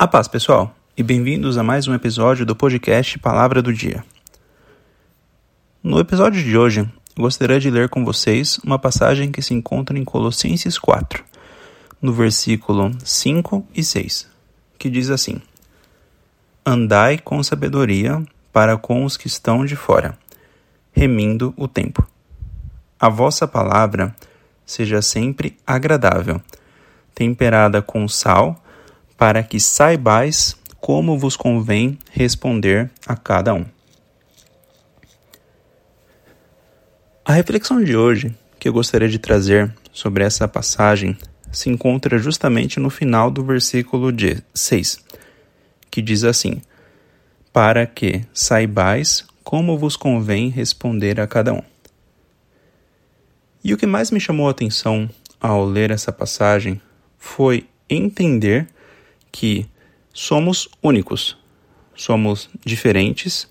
A paz, pessoal, e bem-vindos a mais um episódio do podcast Palavra do Dia. No episódio de hoje, gostaria de ler com vocês uma passagem que se encontra em Colossenses 4, no versículo 5 e 6, que diz assim: Andai com sabedoria para com os que estão de fora, remindo o tempo. A vossa palavra seja sempre agradável, temperada com sal, para que saibais como vos convém responder a cada um. A reflexão de hoje que eu gostaria de trazer sobre essa passagem se encontra justamente no final do versículo 6, que diz assim: Para que saibais como vos convém responder a cada um. E o que mais me chamou a atenção ao ler essa passagem foi entender que somos únicos, somos diferentes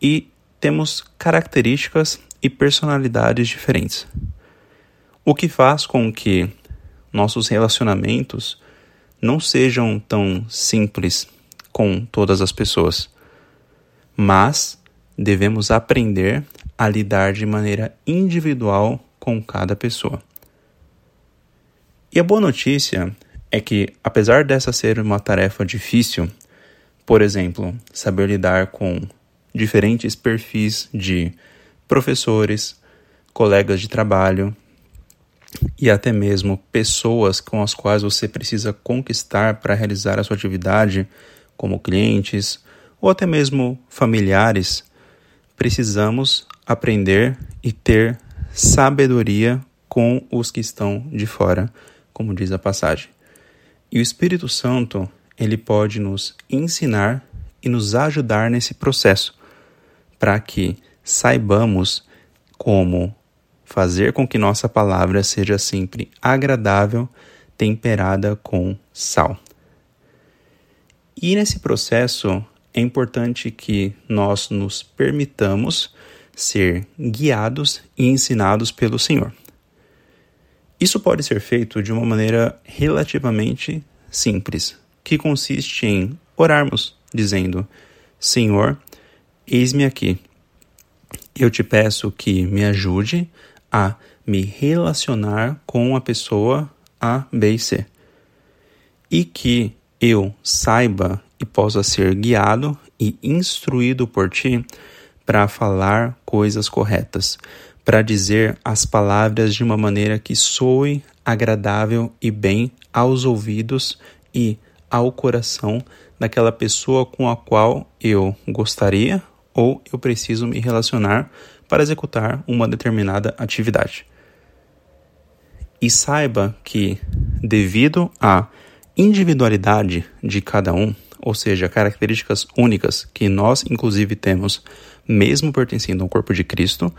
e temos características e personalidades diferentes. O que faz com que nossos relacionamentos não sejam tão simples com todas as pessoas, mas devemos aprender a lidar de maneira individual com cada pessoa. E a boa notícia é que, apesar dessa ser uma tarefa difícil, por exemplo, saber lidar com diferentes perfis de professores, colegas de trabalho e até mesmo pessoas com as quais você precisa conquistar para realizar a sua atividade, como clientes ou até mesmo familiares, precisamos aprender e ter sabedoria com os que estão de fora, como diz a passagem. E o Espírito Santo, ele pode nos ensinar e nos ajudar nesse processo, para que saibamos como fazer com que nossa palavra seja sempre agradável, temperada com sal. E nesse processo é importante que nós nos permitamos ser guiados e ensinados pelo Senhor. Isso pode ser feito de uma maneira relativamente simples, que consiste em orarmos, dizendo: Senhor, eis-me aqui. Eu te peço que me ajude a me relacionar com a pessoa A, B e C. E que eu saiba e possa ser guiado e instruído por ti para falar coisas corretas, para dizer as palavras de uma maneira que soe agradável e bem aos ouvidos e ao coração daquela pessoa com a qual eu gostaria ou eu preciso me relacionar para executar uma determinada atividade. E saiba que, devido à individualidade de cada um, ou seja, características únicas que nós inclusive temos, mesmo pertencendo ao corpo de Cristo,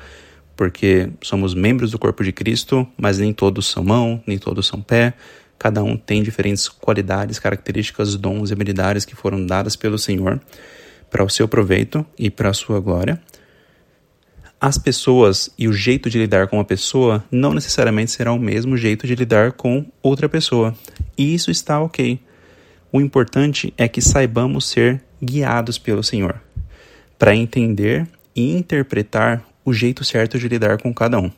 porque somos membros do corpo de Cristo, mas nem todos são mão, nem todos são pé. Cada um tem diferentes qualidades, características, dons e habilidades que foram dadas pelo Senhor para o seu proveito e para a sua glória. As pessoas e o jeito de lidar com uma pessoa não necessariamente será o mesmo jeito de lidar com outra pessoa. E isso está ok. O importante é que saibamos ser guiados pelo Senhor para entender e interpretar o jeito certo de lidar com cada um.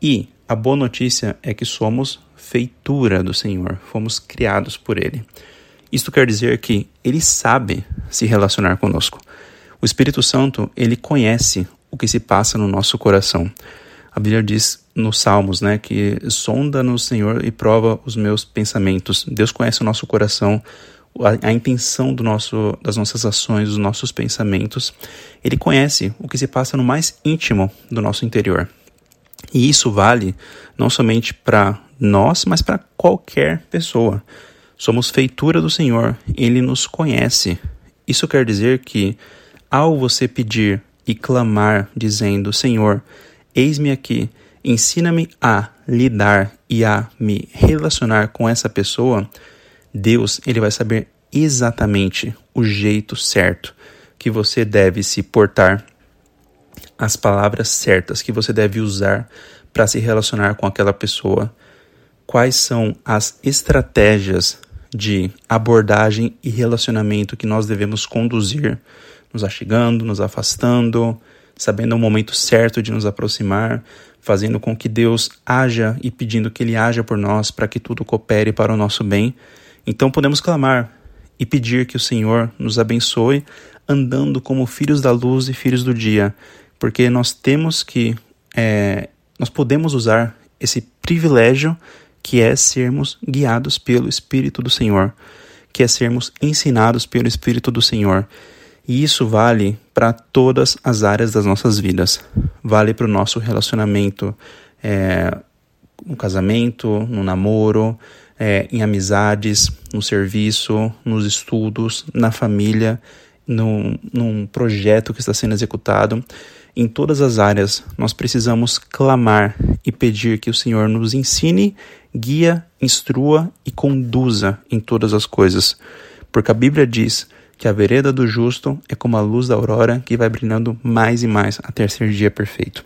E a boa notícia é que somos feitura do Senhor, fomos criados por Ele. Isto quer dizer que Ele sabe se relacionar conosco. O Espírito Santo, ele conhece o que se passa no nosso coração. A Bíblia diz nos Salmos, né, que sonda no Senhor e prova os meus pensamentos. Deus conhece o nosso coração, a, a, intenção do nosso, das nossas ações, dos nossos pensamentos. Ele conhece o que se passa no mais íntimo do nosso interior. E isso vale não somente para nós, mas para qualquer pessoa. Somos feitura do Senhor, ele nos conhece. Isso quer dizer que, ao você pedir e clamar, dizendo: Senhor, eis-me aqui, ensina-me a lidar e a me relacionar com essa pessoa, Deus ele vai saber exatamente o jeito certo que você deve se portar, as palavras certas que você deve usar para se relacionar com aquela pessoa, quais são as estratégias de abordagem e relacionamento que nós devemos conduzir, nos achegando, nos afastando, sabendo o momento certo de nos aproximar, fazendo com que Deus haja e pedindo que Ele haja por nós para que tudo coopere para o nosso bem. Então podemos clamar e pedir que o Senhor nos abençoe, andando como filhos da luz e filhos do dia, porque nós temos que, é, nós podemos usar esse privilégio que é sermos guiados pelo Espírito do Senhor, que é sermos ensinados pelo Espírito do Senhor. E isso vale para todas as áreas das nossas vidas. Vale para o nosso relacionamento é, no casamento, no namoro, é, em amizades, no serviço, nos estudos, na família, no, num projeto que está sendo executado. Em todas as áreas, nós precisamos clamar e pedir que o Senhor nos ensine, guia, instrua e conduza em todas as coisas. Porque a Bíblia diz que a vereda do justo é como a luz da aurora que vai brilhando mais e mais até ser dia perfeito.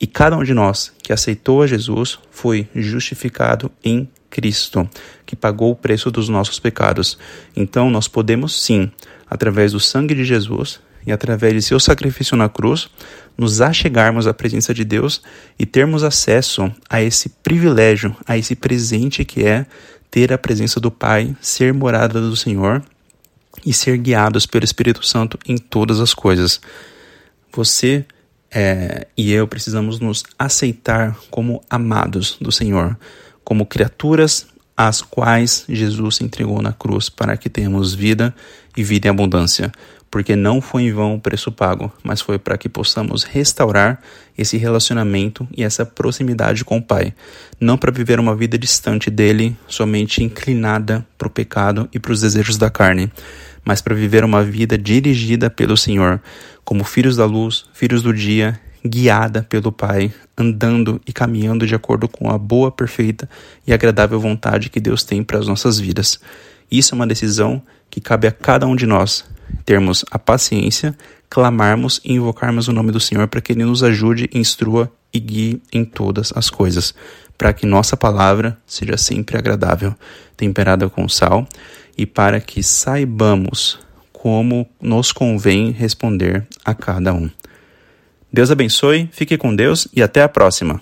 E cada um de nós que aceitou a Jesus foi justificado em Cristo, que pagou o preço dos nossos pecados. Então nós podemos sim, através do sangue de Jesus, e através de seu sacrifício na cruz, nos achegarmos à presença de Deus e termos acesso a esse privilégio, a esse presente que é ter a presença do Pai, ser morada do Senhor e ser guiados pelo Espírito Santo em todas as coisas. Você é, e eu precisamos nos aceitar como amados do Senhor, como criaturas às quais Jesus se entregou na cruz para que tenhamos vida e vida em abundância. Porque não foi em vão o preço pago, mas foi para que possamos restaurar esse relacionamento e essa proximidade com o Pai, não para viver uma vida distante dele, somente inclinada para o pecado e para os desejos da carne, mas para viver uma vida dirigida pelo Senhor, como filhos da luz, filhos do dia, guiada pelo Pai, andando e caminhando de acordo com a boa, perfeita e agradável vontade que Deus tem para as nossas vidas. Isso é uma decisão que cabe a cada um de nós, termos a paciência, clamarmos e invocarmos o nome do Senhor para que Ele nos ajude, instrua e guie em todas as coisas, para que nossa palavra seja sempre agradável, temperada com sal, e para que saibamos como nos convém responder a cada um. Deus abençoe, fique com Deus e até a próxima.